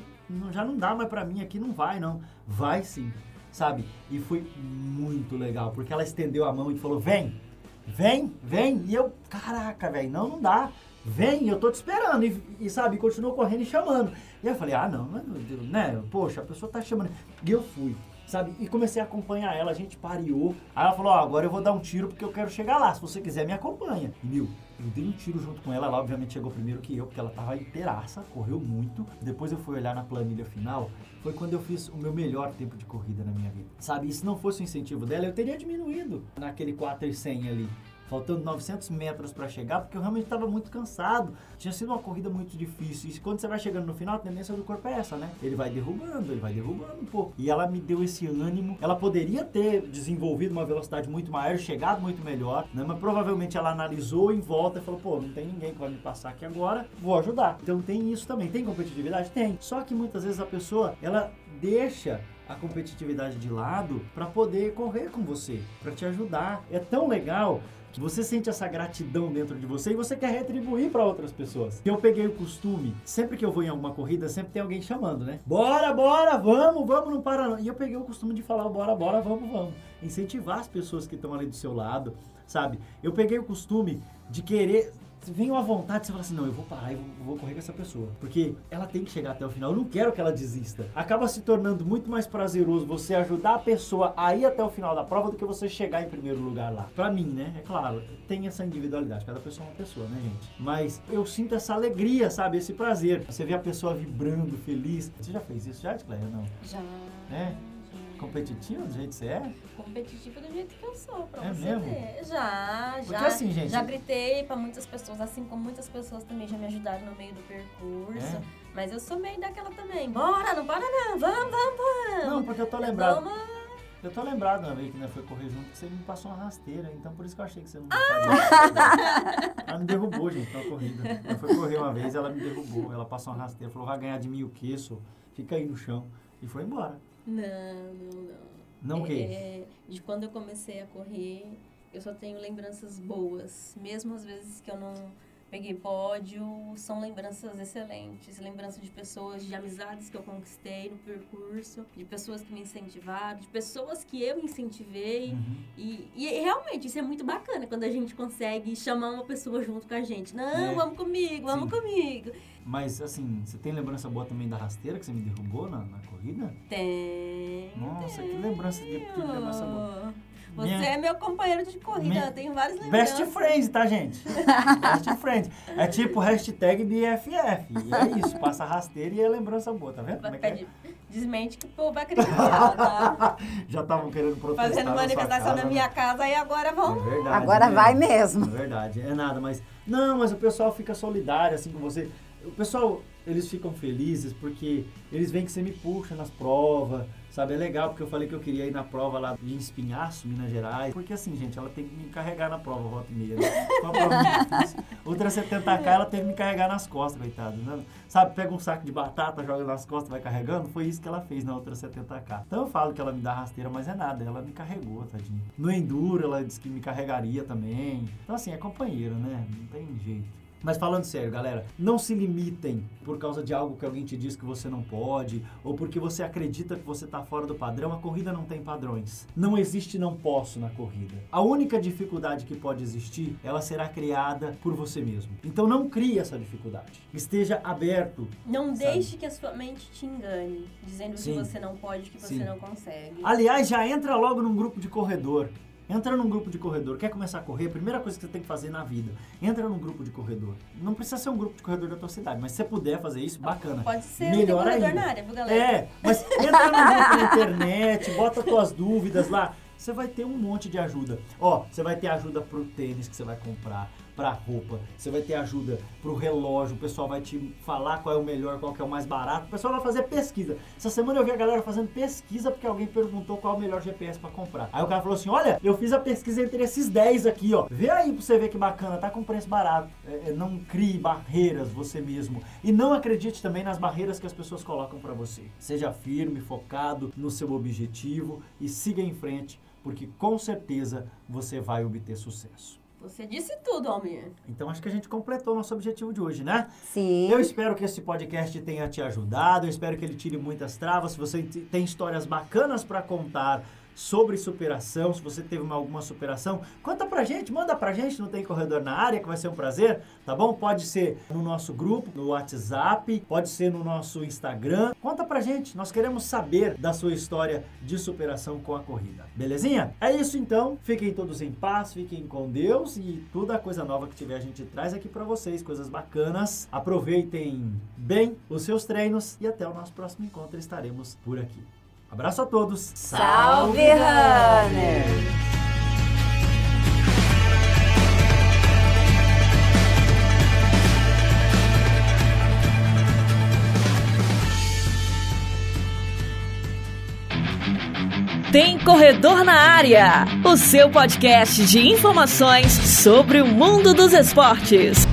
já não dá mais pra mim aqui, não vai não. Vai sim, sabe? E foi muito legal, porque ela estendeu a mão e falou: Vem, vem, vem. E eu, caraca, velho, não, não dá. Vem, eu tô te esperando. E, e, sabe, continuou correndo e chamando. E eu falei, ah, não, né? Poxa, a pessoa tá chamando. E eu fui, sabe? E comecei a acompanhar ela, a gente pareou. Aí ela falou, ó, agora eu vou dar um tiro porque eu quero chegar lá. Se você quiser, me acompanha. E, meu, eu dei um tiro junto com ela. Ela, obviamente, chegou primeiro que eu, porque ela tava inteiraça, correu muito. Depois eu fui olhar na planilha final. Foi quando eu fiz o meu melhor tempo de corrida na minha vida. Sabe? E se não fosse o incentivo dela, eu teria diminuído naquele 4 e 100 ali faltando 900 metros para chegar, porque eu realmente estava muito cansado. Tinha sido uma corrida muito difícil. E quando você vai chegando no final, a tendência do corpo é essa, né? Ele vai derrubando, ele vai derrubando um pouco. E ela me deu esse ânimo. Ela poderia ter desenvolvido uma velocidade muito maior, chegado muito melhor, né? Mas provavelmente ela analisou em volta e falou: pô, não tem ninguém que vai me passar aqui agora, vou ajudar. Então tem isso também. Tem competitividade? Tem. Só que muitas vezes a pessoa, ela deixa a competitividade de lado para poder correr com você, para te ajudar. É tão legal você sente essa gratidão dentro de você e você quer retribuir para outras pessoas. Eu peguei o costume, sempre que eu vou em alguma corrida, sempre tem alguém chamando, né? Bora, bora, vamos, vamos, não para não. E eu peguei o costume de falar, bora, bora, vamos, vamos. Incentivar as pessoas que estão ali do seu lado, sabe? Eu peguei o costume de querer vem uma vontade, você fala assim, não, eu vou parar e vou, vou correr com essa pessoa. Porque ela tem que chegar até o final, eu não quero que ela desista. Acaba se tornando muito mais prazeroso você ajudar a pessoa a ir até o final da prova do que você chegar em primeiro lugar lá. Pra mim, né? É claro, tem essa individualidade, cada pessoa é uma pessoa, né, gente? Mas eu sinto essa alegria, sabe? Esse prazer. Você vê a pessoa vibrando, feliz. Você já fez isso já, Cleia? Não? Já. É? Competitivo do jeito que você é? Competitiva do jeito que eu sou, pra É você mesmo? ver. Já, Porque já. assim, gente- Já gritei pra muitas pessoas, assim como muitas pessoas também já me ajudaram no meio do percurso. É? Mas eu sou meio daquela também. Bora, não para não, vamos, vamos, vamos. Não, porque eu tô lembrado. Vamos. Eu tô lembrado uma vez que nós foi correr junto que você me passou uma rasteira, então por isso que eu achei que você não Ah! ela me derrubou, gente, na corrida. Eu fui correr uma vez, ela me derrubou. Ela passou uma rasteira, falou, vai ganhar de mim o quê? Fica aí no chão. E foi embora. Não, não, não. Não o quê? É, de quando eu comecei a correr, eu só tenho lembranças boas. Mesmo às vezes que eu não, peguei pódio, são lembranças excelentes, lembranças de pessoas, de amizades que eu conquistei no percurso, de pessoas que me incentivaram, de pessoas que eu incentivei. Uhum. E, e realmente isso é muito bacana quando a gente consegue chamar uma pessoa junto com a gente. Não, É. vamos comigo, vamos Sim. comigo. Mas assim, você tem lembrança boa também da rasteira que você me derrubou na, na corrida? Tem. Nossa, que lembrança de que lembrança boa. Você Minha- é meu companheiro de corrida, Minha- eu tenho várias lembranças. Best friend, tá, gente? *laughs* Best friend. É tipo hashtag BFF. E é isso, passa rasteira e é lembrança boa, tá vendo? Como é que é? Desmente que o povo vai acreditar, tá? *laughs* Já estavam querendo protestar Fazendo na manifestação casa, na né? minha casa e agora É vão. verdade. Agora né? vai mesmo. É verdade, é nada, mas. Não, mas o pessoal fica solidário assim com você. O pessoal, eles ficam felizes porque eles veem que você me puxa nas provas, sabe? É legal porque eu falei que eu queria ir na prova lá de Espinhaço, Minas Gerais. Porque assim, gente, ela tem que me carregar na prova, volta e meia. Né? Difícil. Outra 70k, ela teve que me carregar nas costas, coitado. Né? Sabe, pega um saco de batata, joga nas costas, vai carregando. Foi isso que ela fez na outra 70k. Então eu falo que ela me dá rasteira, mas é nada, ela me carregou, tadinha. No Enduro, ela disse que me carregaria também. Então assim, é companheira, né? Não tem jeito. Mas falando sério, galera, não se limitem por causa de algo que alguém te diz que você não pode, ou porque você acredita que você está fora do padrão. A corrida não tem padrões. Não existe não posso na corrida. A única dificuldade que pode existir, ela será criada por você mesmo. Então não crie essa dificuldade. Esteja aberto. Não Sabe? deixe que a sua mente te engane, dizendo Sim. que você não pode, que você Sim. não consegue. Aliás, já entra logo num grupo de corredor. Entra num grupo de corredor. Quer começar a correr? A primeira coisa que você tem que fazer na vida. Entra num grupo de corredor. Não precisa ser um grupo de corredor da tua cidade, mas se você puder fazer isso, bacana. Pode ser Melhor um corredor ainda. na área, viu, galera? É, mas entra no grupo na internet, bota tuas dúvidas lá. Você vai ter um monte de ajuda. Ó, você vai ter ajuda pro tênis que você vai comprar, pra roupa. Você vai ter ajuda pro relógio. O pessoal vai te falar qual é o melhor, qual é o mais barato. O pessoal vai fazer pesquisa. Essa semana eu vi a galera fazendo pesquisa porque alguém perguntou qual é o melhor GPS pra comprar. Aí o cara falou assim: Olha, eu fiz a pesquisa entre esses 10 aqui, ó. Vê aí pra você ver que bacana, tá com preço barato. É, é, não crie barreiras você mesmo. E não acredite também nas barreiras que as pessoas colocam pra você. Seja firme, focado no seu objetivo e siga em frente, porque com certeza você vai obter sucesso. Você disse tudo, Almir. Então acho que a gente completou nosso objetivo de hoje, né? Sim. Eu espero que esse podcast tenha te ajudado, eu espero que ele tire muitas travas. Se você tem histórias bacanas para contar sobre superação, se você teve uma- alguma superação, conta pra gente, manda pra gente, não tem corredor na área, que vai ser um prazer, tá bom? Pode ser no nosso grupo, no WhatsApp, pode ser no nosso Instagram. Conta pra gente, nós queremos saber da sua história de superação com a corrida. Belezinha? É isso então. Fiquem todos em paz, fiquem com Deus e toda coisa nova que tiver a gente traz aqui pra vocês, coisas bacanas. Aproveitem bem os seus treinos e até o nosso próximo encontro estaremos por aqui. Abraço a todos. Salve, Runner! Tem Corredor na Área, o seu podcast de informações sobre o mundo dos esportes.